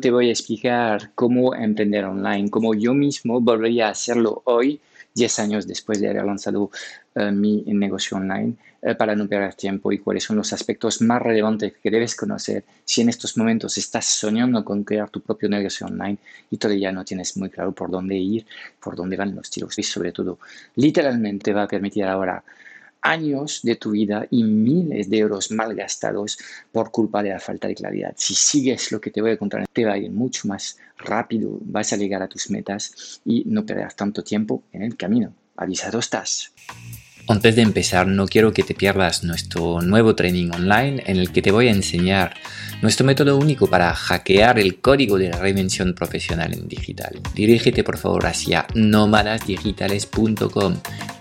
te voy a explicar cómo emprender online, cómo yo mismo volvería a hacerlo hoy, 10 años después de haber lanzado eh, mi negocio online, eh, para no perder tiempo y cuáles son los aspectos más relevantes que debes conocer si en estos momentos estás soñando con crear tu propio negocio online y todavía no tienes muy claro por dónde ir, por dónde van los tiros. Y sobre todo, literalmente va a permitir ahora años de tu vida y miles de euros mal gastados por culpa de la falta de claridad. Si sigues lo que te voy a contar, te va a ir mucho más rápido, vas a llegar a tus metas y no perderás tanto tiempo en el camino. Avisado estás. Antes de empezar, no quiero que te pierdas nuestro nuevo training online en el que te voy a enseñar nuestro método único para hackear el código de la reinvención profesional en digital. Dirígete por favor hacia nómadasdigitales.com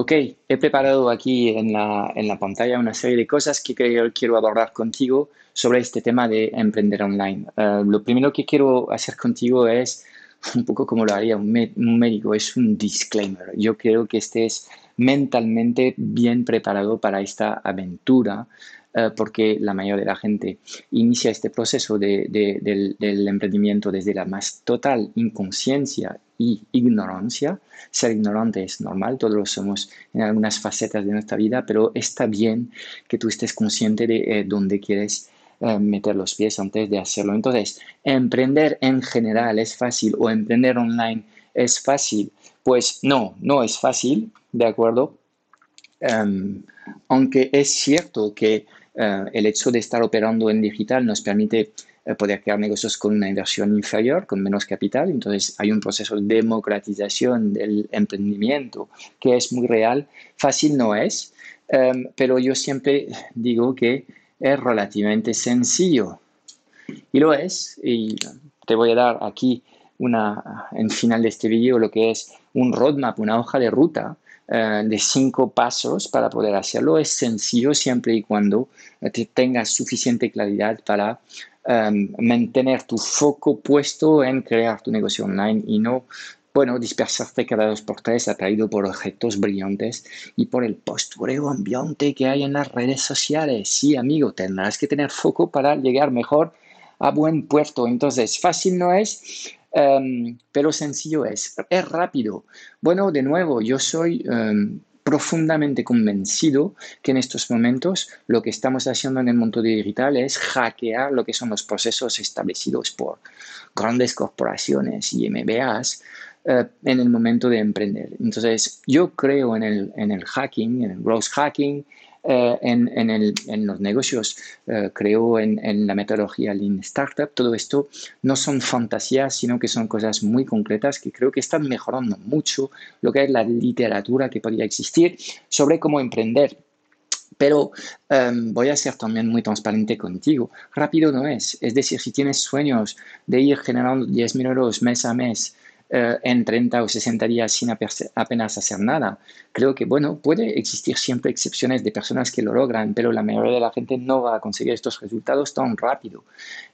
Ok, he preparado aquí en la, en la, pantalla una serie de cosas que quiero abordar contigo sobre este tema de emprender online. Eh, lo primero que quiero hacer contigo es un poco como lo haría un, un, médico, es un disclaimer. Yo creo que estés mentalmente bien preparado para esta aventura eh, porque la mayoría de la gente inicia este proceso de, del, del, emprendimiento desde la más total inconsciencia y ignorancia. Ser ignorante es normal, todos lo somos en algunas facetas de nuestra vida, pero está bien que tú estés consciente de eh, dónde quieres eh, meter los pies antes de hacerlo. Entonces, emprender en general es fácil o emprender online es fácil. Pues no, no es fácil, ¿de acuerdo? Um, aunque es cierto que el hecho de estar operando en digital nos permite uh, poder crear negocios con una inversión inferior, con menos capital, entonces hay un proceso de democratización del emprendimiento que es muy real. Fácil no es, um, pero yo siempre digo que es relativamente sencillo. Y lo es, y te voy a dar aquí una, en final de este vídeo lo que es un roadmap, una hoja de ruta eh, de cinco pasos para poder hacerlo. Es sencillo siempre y cuando tengas suficiente claridad para um, mantener tu foco puesto en crear tu negocio online y no bueno, dispersarte cada dos por tres atraído por objetos brillantes y por el postureo ambiente que hay en las redes sociales. Sí, amigo, tendrás que tener foco para llegar mejor a buen puerto. Entonces, fácil no es, um, pero sencillo es. Es rápido. Bueno, de nuevo, yo soy um, profundamente convencido que en estos momentos lo que estamos haciendo en el mundo digital es hackear lo que son los procesos establecidos por grandes corporaciones y MBAs uh, en el momento de emprender. Entonces, yo creo en el, en el hacking, en el growth hacking, eh, en, en, los negocios, eh, creo en, la metodología Lean Startup. Todo esto no son fantasías, sino que son cosas muy concretas que creo que están mejorando mucho lo que es la literatura que podría existir sobre cómo emprender. Pero um, voy a ser también muy transparente contigo. Rápido no es. Es decir, si tienes sueños de ir generando 10.000 euros mes a mes, eh, en 30 o 60 días sin apenas hacer nada. Creo que, bueno, puede existir siempre excepciones de personas que lo logran, pero la mayoría de la gente no va a conseguir estos resultados tan rápido.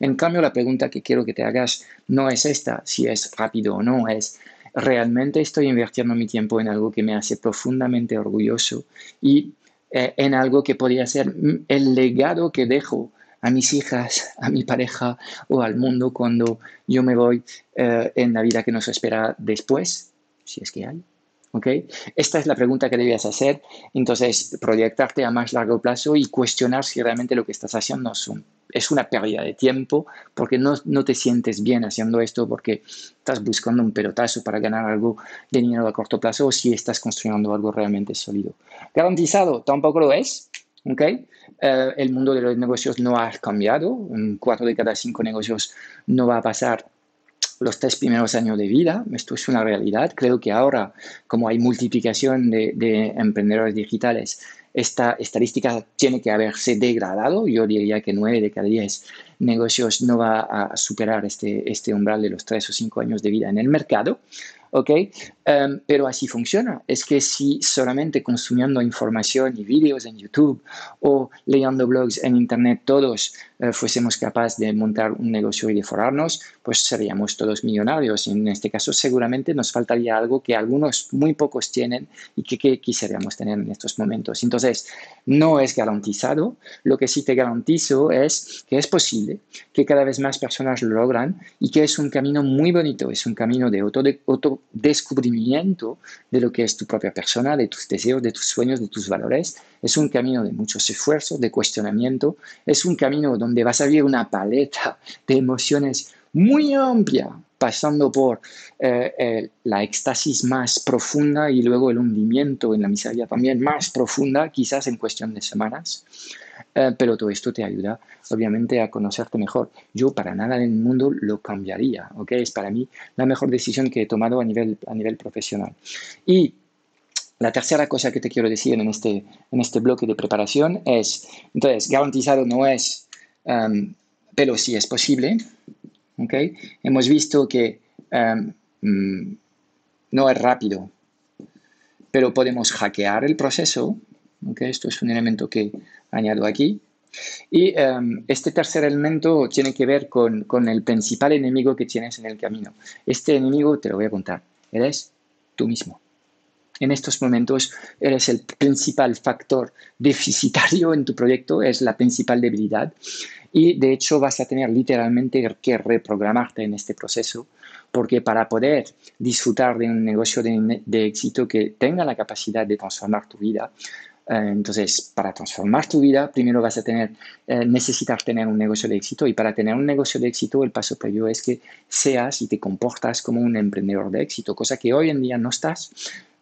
En cambio, la pregunta que quiero que te hagas no es esta, si es rápido o no, es realmente estoy invirtiendo mi tiempo en algo que me hace profundamente orgulloso y eh, en algo que podría ser el legado que dejo a mis hijas, a mi pareja o al mundo cuando yo me voy eh, en la vida que nos espera después, si es que hay. ¿Okay? Esta es la pregunta que debías hacer. Entonces, proyectarte a más largo plazo y cuestionar si realmente lo que estás haciendo es, es una pérdida de tiempo, porque no, no, te sientes bien haciendo esto, porque estás buscando un pelotazo para ganar algo de dinero a corto plazo, o si estás construyendo algo realmente sólido. Garantizado, tampoco lo es. ¿Okay? Eh, el mundo de los negocios no ha cambiado. En cuatro de cada cinco negocios no va a pasar los tres primeros años de vida. Esto es una realidad. Creo que ahora, como hay multiplicación de, de emprendedores digitales, esta estadística tiene que haberse degradado. Yo diría que nueve de cada diez negocios no va a superar este, este umbral de los tres o cinco años de vida en el mercado. ¿ok? Em, pero así funciona. Es que si solamente consumiendo información y vídeos en YouTube o leyendo blogs en Internet todos eh, fuésemos capaces de montar un negocio y de forrarnos, pues seríamos todos millonarios. En este caso seguramente nos faltaría algo que algunos muy pocos tienen y que, que quisiéramos tener en estos momentos. Entonces, no es garantizado. Lo que sí te garantizo es que es posible, que cada vez más personas lo logran y que es un camino muy bonito, es un camino de auto, de, auto de lo que es tu propia persona, de tus deseos, de tus sueños, de tus valores. Es un camino de muchos esfuerzos, de cuestionamiento. Es un camino donde vas a vivir una paleta de emociones muy amplia, pasando por eh, la éxtasis más profunda y luego el hundimiento en la miseria también más profunda, quizás en cuestión de semanas. Eh, pero todo esto te ayuda, obviamente, a conocerte mejor. Yo para nada en el mundo lo cambiaría, ¿ok? Es para mí la mejor decisión que he tomado a nivel, a nivel profesional. Y la tercera cosa que te quiero decir en este, en este bloque de preparación es, entonces, garantizado no es, em, pero sí es posible, ¿ok? Hemos visto que mm, no es rápido, pero podemos hackear el proceso, ¿ok? Esto es un elemento que añado aquí. Y em, este tercer elemento tiene que ver con, con, el principal enemigo que tienes en el camino. Este enemigo, te lo voy a contar, eres tú mismo. En estos momentos eres el principal factor deficitario en tu proyecto, es la principal debilidad y de hecho vas a tener literalmente que reprogramarte en este proceso porque para poder disfrutar de un negocio de, éxito que tenga la capacidad de transformar tu vida, eh, entonces, para transformar tu vida, primero vas a tener, eh, necesitar tener un negocio de éxito. Y para tener un negocio de éxito, el paso previo es que seas y te comportas como un emprendedor de éxito, cosa que hoy en día no estás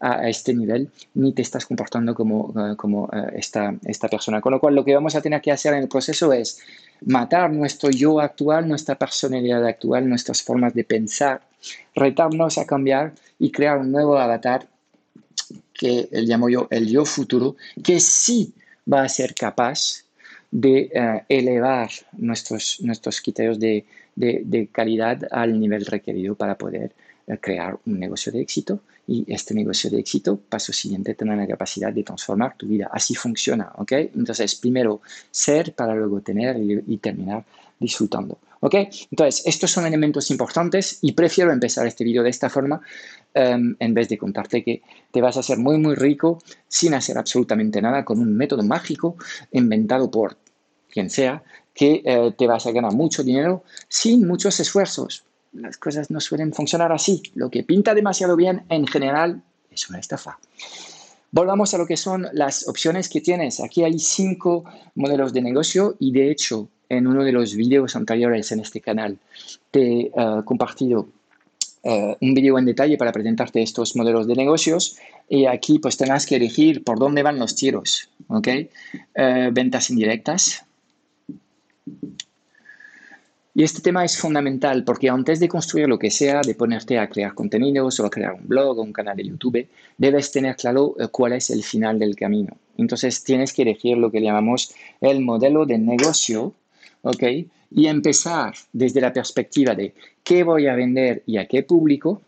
a, este nivel ni te estás comportando como, eh, como esta, esta persona. Con lo cual, lo que vamos a tener que hacer en el proceso es matar nuestro yo actual, nuestra personalidad actual, nuestras formas de pensar, retarnos a cambiar y crear un nuevo avatar que llamo yo el yo futuro, que sí va a ser capaz de eh, elevar nuestros, nuestros criterios de, de, calidad al nivel requerido para poder eh, crear un negocio de éxito y este negocio de éxito, paso siguiente, tener la capacidad de transformar tu vida. Así funciona, ¿ok? Entonces, primero ser para luego tener y terminar disfrutando. ¿Ok? Entonces, estos son elementos importantes y prefiero empezar este vídeo de esta forma em, en vez de contarte que te vas a hacer muy, muy rico sin hacer absolutamente nada con un método mágico inventado por quien sea que eh, te vas a ganar mucho dinero sin muchos esfuerzos. Las cosas no suelen funcionar así. Lo que pinta demasiado bien en general es una estafa. Volvamos a lo que son las opciones que tienes. Aquí hay cinco modelos de negocio y de hecho en uno de los videos anteriores en este canal te he eh, compartido eh, un video en detalle para presentarte estos modelos de negocios y aquí pues tendrás que elegir por dónde van los tiros, ¿ok? Eh, ventas indirectas. Y este tema es fundamental porque antes de construir lo que sea, de ponerte a crear contenidos o a crear un blog o un canal de YouTube, debes tener claro cuál es el final del camino. Entonces tienes que elegir lo que llamamos el modelo de negocio ¿ok? Y empezar desde la perspectiva de qué voy a vender y a qué público.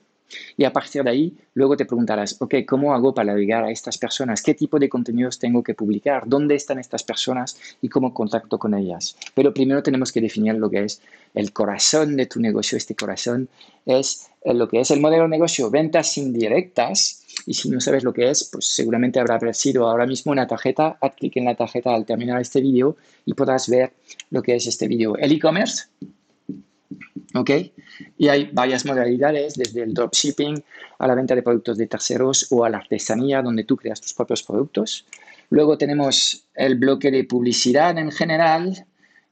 Y a partir de ahí, luego te preguntarás, ok, ¿cómo hago para llegar a estas personas? ¿Qué tipo de contenidos tengo que publicar? ¿Dónde están estas personas y cómo contacto con ellas? Pero primero tenemos que definir lo que es el corazón de tu negocio. Este corazón es lo que es el modelo de negocio, ventas indirectas, y si no sabes lo que es, pues seguramente habrá aparecido ahora mismo una tarjeta. Haz clic en la tarjeta al terminar este vídeo y podrás ver lo que es este vídeo. El e-commerce, ¿ok? Y hay varias modalidades, desde el dropshipping a la venta de productos de terceros o a la artesanía, donde tú creas tus propios productos. Luego tenemos el bloque de publicidad en general,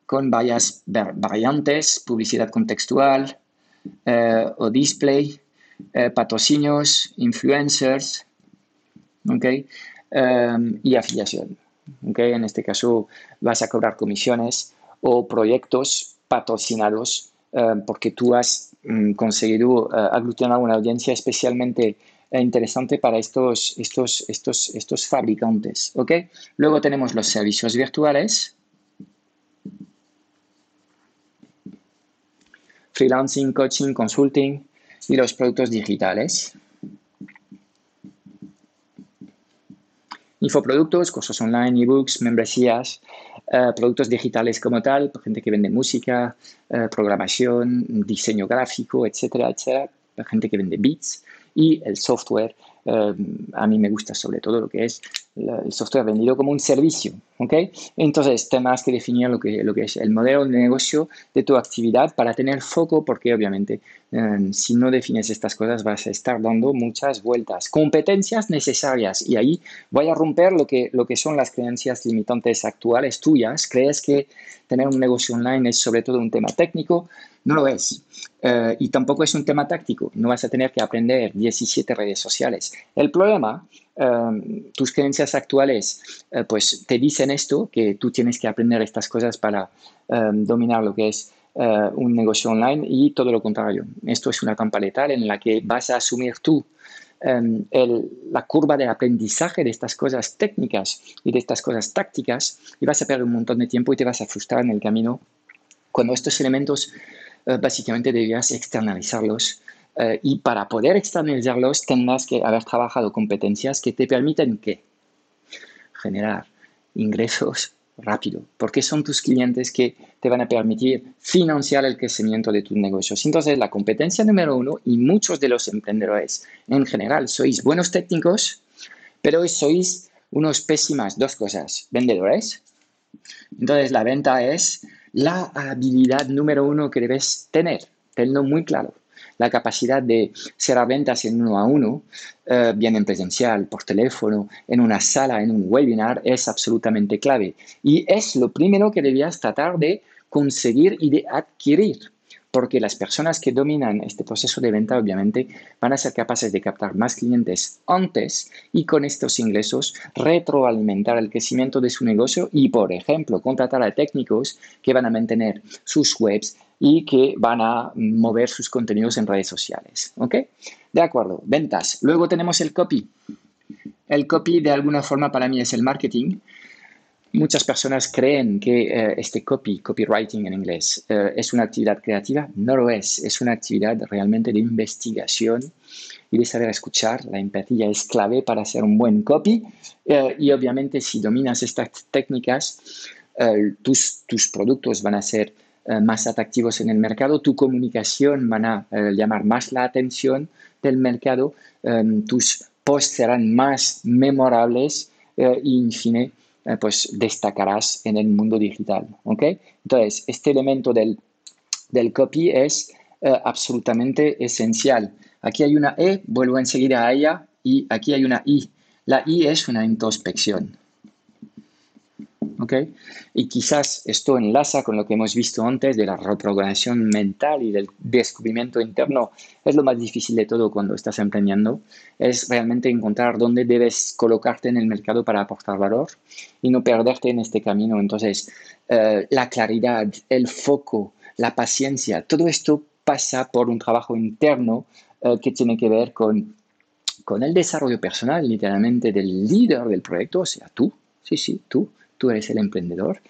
con varias variantes, publicidad contextual eh, o display, eh, patrocinios, influencers, ¿okay? Em, y afiliación. ¿okay? En este caso vas a cobrar comisiones o proyectos patrocinados porque tú has mm, conseguido uh, aglutinar una audiencia especialmente eh, interesante para estos, estos, estos, estos fabricantes. ¿okay? Luego tenemos los servicios virtuales, freelancing, coaching, consulting y los productos digitales. Infoproductos, cursos online, ebooks, membresías, eh, productos digitales como tal, gente que vende música, eh, programación, diseño gráfico, etcétera, etcétera, gente que vende bits y el software eh, a mí me gusta sobre todo lo que es el software vendido como un servicio. ¿Ok? Entonces, tenemos que definir lo que, lo que es el modelo de negocio de tu actividad para tener foco, porque obviamente eh, si no defines estas cosas vas a estar dando muchas vueltas. Competencias necesarias. Y ahí voy a romper lo que, lo que son las creencias limitantes actuales tuyas. ¿Crees que tener un negocio online es sobre todo un tema técnico? No lo es. Eh, y tampoco es un tema táctico. No vas a tener que aprender 17 redes sociales. El problema, eh, tus creencias actuales, eh, pues te dicen esto, que tú tienes que aprender estas cosas para dominar lo que es un negocio online y todo lo contrario. Esto es una trampa letal en la que vas a asumir tú la curva de aprendizaje de estas cosas técnicas y de estas cosas tácticas y vas a perder un montón de tiempo y te vas a frustrar en el camino cuando estos elementos eh, básicamente debías externalizarlos. Eh, y para poder externalizarlos tendrás que haber trabajado competencias que te permiten que generar ingresos rápido, porque son tus clientes que te van a permitir financiar el crecimiento de tus negocios. Entonces, la competencia número uno, y muchos de los emprendedores en general sois buenos técnicos, pero sois unos pésimas, dos cosas, vendedores. Entonces, la venta es la habilidad número uno que debes tener, tenlo muy claro. La capacidad de ser a ventas en uno a uno, eh, bien en presencial, por teléfono, en una sala, en un webinar, es absolutamente clave. Y es lo primero que debías tratar de conseguir y de adquirir porque las personas que dominan este proceso de venta obviamente van a ser capaces de captar más clientes antes y con estos ingresos retroalimentar el crecimiento de su negocio y, por ejemplo, contratar a técnicos que van a mantener sus webs y que van a mover sus contenidos en redes sociales. ¿Ok? De acuerdo, ventas. Luego tenemos el copy. El copy de alguna forma para mí es el marketing Muchas personas creen que eh, este copy, copywriting en inglés, eh, es una actividad creativa. No lo es, es una actividad realmente de investigación y de saber escuchar. La empatía es clave para hacer un buen copy eh, y obviamente si dominas estas técnicas, tus, tus productos van a ser más atractivos en el mercado, tu comunicación van a llamar más la atención del mercado, tus posts serán más memorables y, en fin, eh, pues destacarás en el mundo digital. ¿ok? Entonces, este elemento del, del copy es eh, absolutamente esencial. Aquí hay una E, vuelvo enseguida a ella, y aquí hay una I. La I es una introspección. Y quizás esto enlaza con lo que hemos visto antes de la reprogramación mental y del descubrimiento interno. Es lo más difícil de todo cuando estás emprendiendo. Es realmente encontrar dónde debes colocarte en el mercado para aportar valor y no perderte en este camino. Entonces, eh, la claridad, el foco, la paciencia, todo esto pasa por un trabajo interno eh, que tiene que ver con, con el desarrollo personal, literalmente, del líder del proyecto, o sea, tú. Sí, sí, tú tú eres el emprendedor.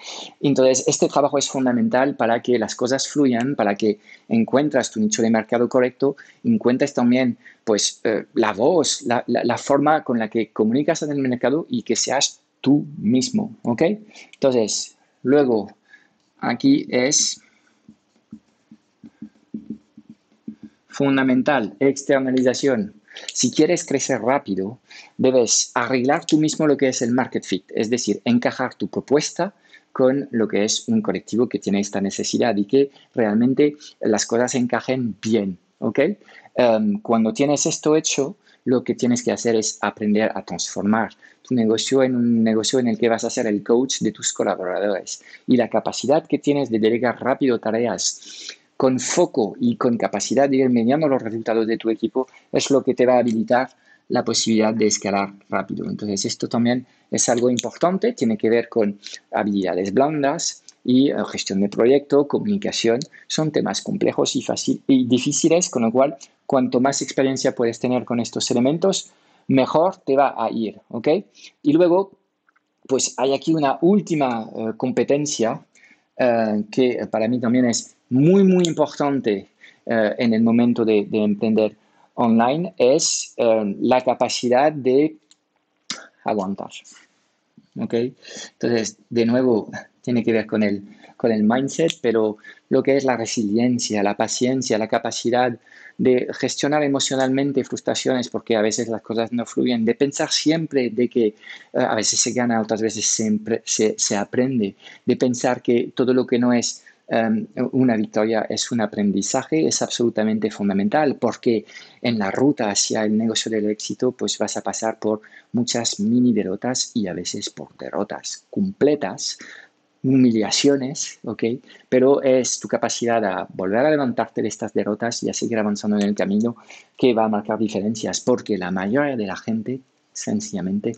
Entonces, este trabajo es fundamental para que las cosas fluyan, para que encuentras tu nicho de mercado correcto, encuentres también pues eh, la voz, la, la, forma con la que comunicas en el mercado y que seas tú mismo, ¿ok? Entonces, luego, aquí es fundamental, externalización. Si quieres crecer rápido, debes arreglar tú mismo lo que es el market fit, es decir, encajar tu propuesta con lo que es un colectivo que tiene esta necesidad y que realmente las cosas encajen bien. ¿ok? Em, cuando tienes esto hecho, lo que tienes que hacer es aprender a transformar tu negocio en un negocio en el que vas a ser el coach de tus colaboradores. Y la capacidad que tienes de delegar rápido tareas con foco y con capacidad de ir mediando los resultados de tu equipo es lo que te va a habilitar la posibilidad de escalar rápido. Entonces, esto también es algo importante, tiene que ver con habilidades blandas y eh, gestión de proyecto, comunicación. Son temas complejos y, difíciles, con lo cual, cuanto más experiencia puedes tener con estos elementos, mejor te va a ir. ¿ok? Y luego, pues hay aquí una última eh, competencia eh, que para mí también es muy, muy importante en el momento de, emprender online es la capacidad de aguantar. ¿Ok? Entonces, de nuevo, tiene que ver con el, con el mindset, pero lo que es la resiliencia, la paciencia, la capacidad de gestionar emocionalmente frustraciones porque a veces las cosas no fluyen, de pensar siempre de que eh, a veces se gana, otras veces siempre se, se, aprende, de pensar que todo lo que no es em, una victoria es un aprendizaje, es absolutamente fundamental porque en la ruta hacia el negocio del éxito pues vas a pasar por muchas mini derrotas y a veces por derrotas completas humillaciones, ¿ok? Pero es tu capacidad a volver a levantarte de estas derrotas y a seguir avanzando en el camino que va a marcar diferencias, porque la mayoría de la gente sencillamente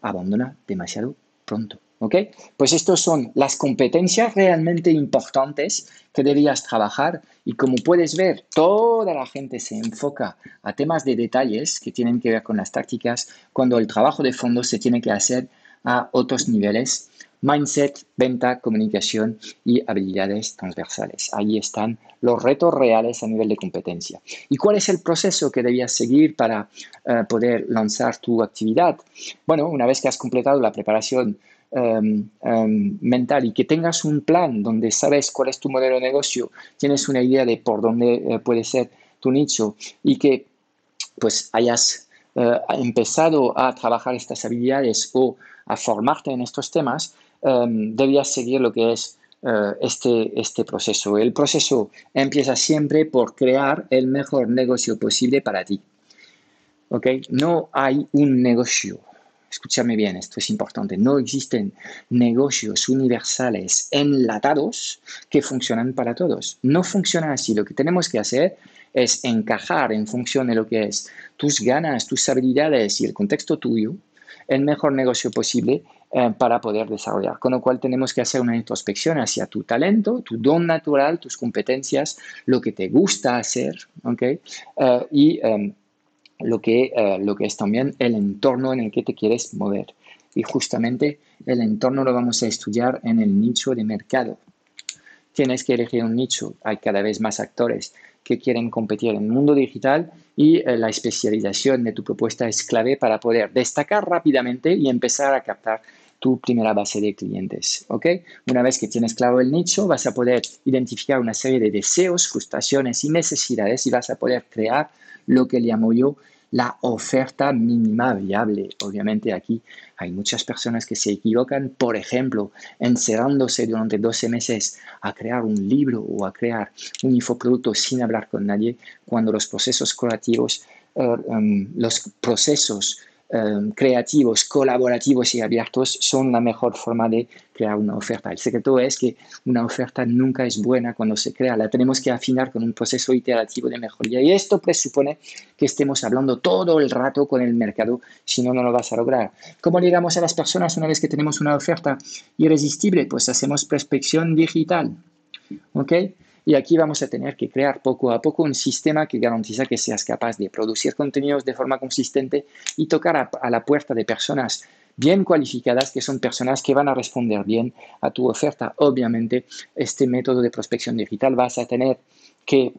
abandona demasiado pronto, ¿ok? Pues estas son las competencias realmente importantes que debías trabajar y como puedes ver, toda la gente se enfoca a temas de detalles que tienen que ver con las tácticas cuando el trabajo de fondo se tiene que hacer a otros niveles mindset, venta, comunicación y habilidades transversales. Ahí están los retos reales a nivel de competencia. ¿Y cuál es el proceso que debías seguir para eh, poder lanzar tu actividad? Bueno, una vez que has completado la preparación em, em, mental y que tengas un plan donde sabes cuál es tu modelo de negocio, tienes una idea de por dónde eh, puede ser tu nicho y que pues hayas eh, empezado a trabajar estas habilidades o a formarte en estos temas, um, debías seguir lo que es uh, este, este proceso. El proceso empieza siempre por crear el mejor negocio posible para ti. ¿Ok? No hay un negocio. Escúchame bien, esto es importante. No existen negocios universales enlatados que funcionan para todos. No funciona así. Lo que tenemos que hacer es encajar en función de lo que es tus ganas, tus habilidades y el contexto tuyo el mejor negocio posible eh, para poder desarrollar. Con lo cual tenemos que hacer una introspección hacia tu talento, tu don natural, tus competencias, lo que te gusta hacer, ¿ok? Eh, y em, lo, que, eh, lo que es también el entorno en el que te quieres mover. Y justamente el entorno lo vamos a estudiar en el nicho de mercado. Tienes que elegir un nicho, hay cada vez más actores que quieren competir en el mundo digital y la especialización de tu propuesta es clave para poder destacar rápidamente y empezar a captar tu primera base de clientes. ¿ok? Una vez que tienes claro el nicho, vas a poder identificar una serie de deseos, frustraciones y necesidades y vas a poder crear lo que llamo yo la oferta mínima viable. Obviamente aquí hay muchas personas que se equivocan, por ejemplo, encerrándose durante 12 meses a crear un libro o a crear un infoproducto sin hablar con nadie, cuando los procesos creativos, eh, em, los procesos Em, creativos, colaborativos y abiertos son la mejor forma de crear una oferta. El secreto es que una oferta nunca es buena cuando se crea, la tenemos que afinar con un proceso iterativo de mejoría y esto presupone que estemos hablando todo el rato con el mercado, si no, no lo vas a lograr. ¿Cómo llegamos a las personas una vez que tenemos una oferta irresistible? Pues hacemos prospección digital. ¿Ok? Y aquí vamos a tener que crear poco a poco un sistema que garantiza que seas capaz de producir contenidos de forma consistente y tocar a, la puerta de personas bien cualificadas, que son personas que van a responder bien a tu oferta. Obviamente, este método de prospección digital vas a tener que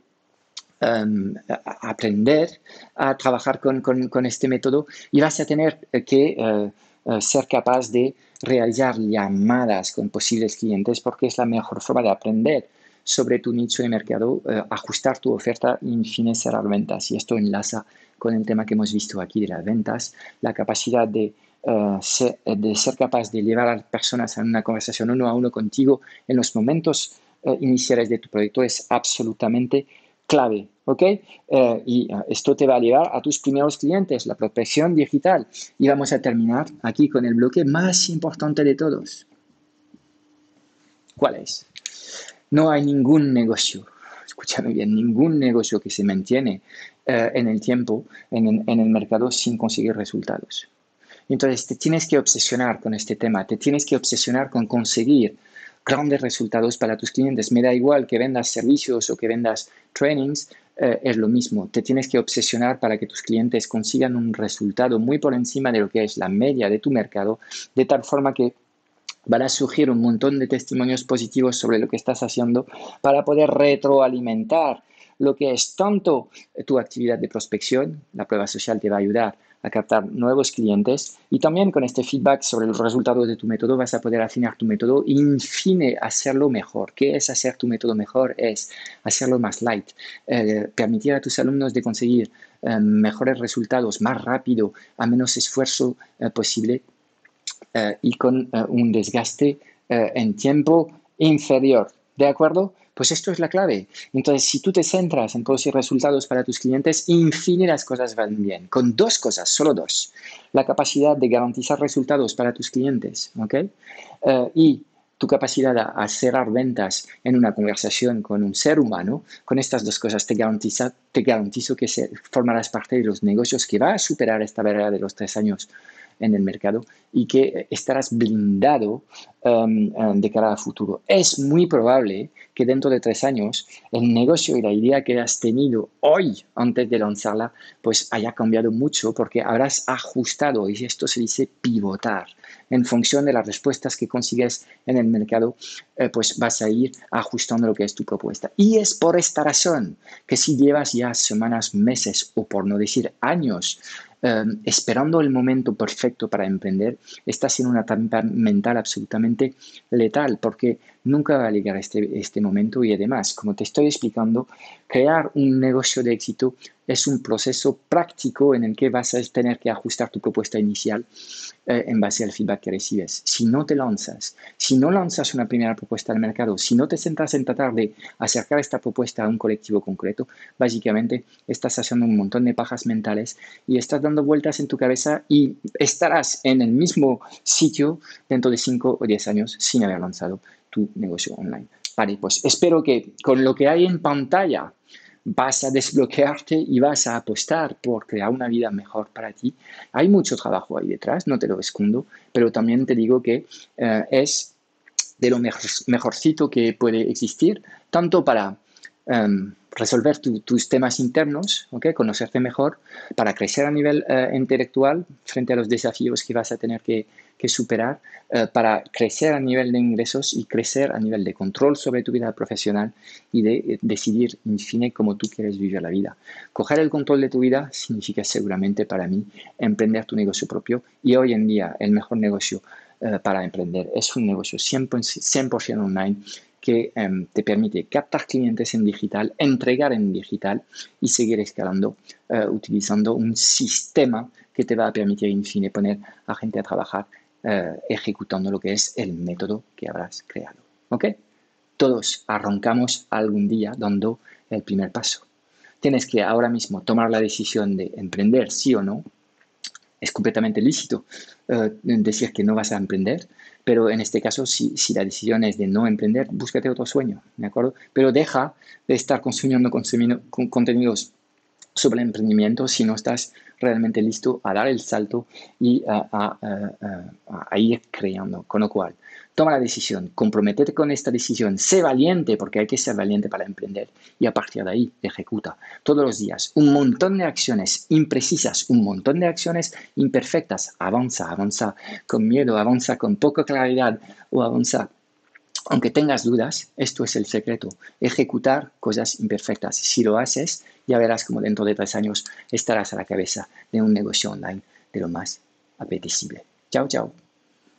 em, aprender a trabajar con, este método y vas a tener que eh, eh, ser capaz de realizar llamadas con posibles clientes porque es la mejor forma de aprender sobre tu nicho de mercado, eh, ajustar tu oferta y en fin cerrar ventas. Y esto enlaza con el tema que hemos visto aquí de las ventas, la capacidad de, eh, ser, de ser capaz de llevar a las personas a una conversación uno a uno contigo en los momentos eh, iniciales de tu proyecto es absolutamente clave, ¿ok? y esto te va a llevar a tus primeros clientes, la protección digital. Y vamos a terminar aquí con el bloque más importante de todos. ¿Cuál es? No hay ningún negocio, escúchame bien, ningún negocio que se mantiene eh, en el tiempo, en, el mercado, sin conseguir resultados. Entonces, te tienes que obsesionar con este tema, te tienes que obsesionar con conseguir grandes resultados para tus clientes. Me da igual que vendas servicios o que vendas trainings, eh, es lo mismo. Te tienes que obsesionar para que tus clientes consigan un resultado muy por encima de lo que es la media de tu mercado, de tal forma que van a surgir un montón de testimonios positivos sobre lo que estás haciendo para poder retroalimentar lo que es tanto tu actividad de prospección, la prueba social te va a ayudar a captar nuevos clientes y también con este feedback sobre los resultados de tu método vas a poder afinar tu método y en fin hacerlo mejor. ¿Qué es hacer tu método mejor? Es hacerlo más light, eh, permitir a tus alumnos de conseguir eh, mejores resultados más rápido, a menos esfuerzo eh, posible y con un desgaste en tiempo inferior. ¿De acuerdo? Pues esto es la clave. Entonces, si tú te centras en producir resultados para tus clientes, infinitas cosas van bien. Con dos cosas, solo dos. La capacidad de garantizar resultados para tus clientes, ¿ok? Eh, y tu capacidad a cerrar ventas en una conversación con un ser humano, con estas dos cosas te, garantiza, te garantizo que se, formarás parte de los negocios que va a superar esta barrera de los tres años en el mercado y que estarás blindado um, um, de cara al futuro. Es muy probable que dentro de tres años el negocio y la idea que has tenido hoy antes de lanzarla pues haya cambiado mucho porque habrás ajustado y esto se dice pivotar en función de las respuestas que consigues en el mercado, eh, pues vas a ir ajustando lo que es tu propuesta. Y es por esta razón que si llevas ya semanas, meses o por no decir años Em, esperando el momento perfecto para emprender, estás en una trampa mental absolutamente letal porque nunca va a llegar este, este momento y además, como te estoy explicando, crear un negocio de éxito es un proceso práctico en el que vas a tener que ajustar tu propuesta inicial eh, en base al feedback que recibes. Si no te lanzas, si no lanzas una primera propuesta al mercado, si no te centras en tratar de acercar esta propuesta a un colectivo concreto, básicamente estás haciendo un montón de pajas mentales y estás dando vueltas en tu cabeza y estarás en el mismo sitio dentro de 5 o 10 años sin haber lanzado tu negocio online. Vale, pues espero que con lo que hay en pantalla vas a desbloquearte y vas a apostar por crear una vida mejor para ti. Hay mucho trabajo ahí detrás, no te lo escondo, pero también te digo que eh, es de lo mejorcito que puede existir, tanto para em, resolver tus temas internos, ¿okay? conocerte mejor, para crecer a nivel eh, intelectual frente a los desafíos que vas a tener que, superar, eh, para crecer a nivel de ingresos y crecer a nivel de control sobre tu vida profesional y de eh, decidir, en fin, cómo tú quieres vivir la vida. Coger el control de tu vida significa seguramente para mí emprender tu negocio propio y hoy en día el mejor negocio para emprender es un negocio 100%, 100 online que em, te permite captar clientes en digital, entregar en digital y seguir escalando eh, utilizando un sistema que te va a permitir, en fin, poner a gente a trabajar eh, ejecutando lo que es el método que habrás creado. ¿Ok? Todos arrancamos algún día dando el primer paso. Tienes que ahora mismo tomar la decisión de emprender, sí o no. Es completamente lícito eh, decir que no vas a emprender, pero en este caso, si, la decisión es de no emprender, búscate otro sueño, ¿de acuerdo? Pero deja de estar consumiendo, contenidos sobre emprendimiento si no estás realmente listo a dar el salto y a, a ir creando. Con lo cual, Toma la decisión, comprométete con esta decisión, sé valiente porque hay que ser valiente para emprender y a partir de ahí ejecuta todos los días un montón de acciones imprecisas, un montón de acciones imperfectas. Avanza, avanza con miedo, avanza con poca claridad o avanza aunque tengas dudas, esto es el secreto, ejecutar cosas imperfectas. Si lo haces, ya verás como dentro de tres años estarás a la cabeza de un negocio online de lo más apetecible. Chao, chao.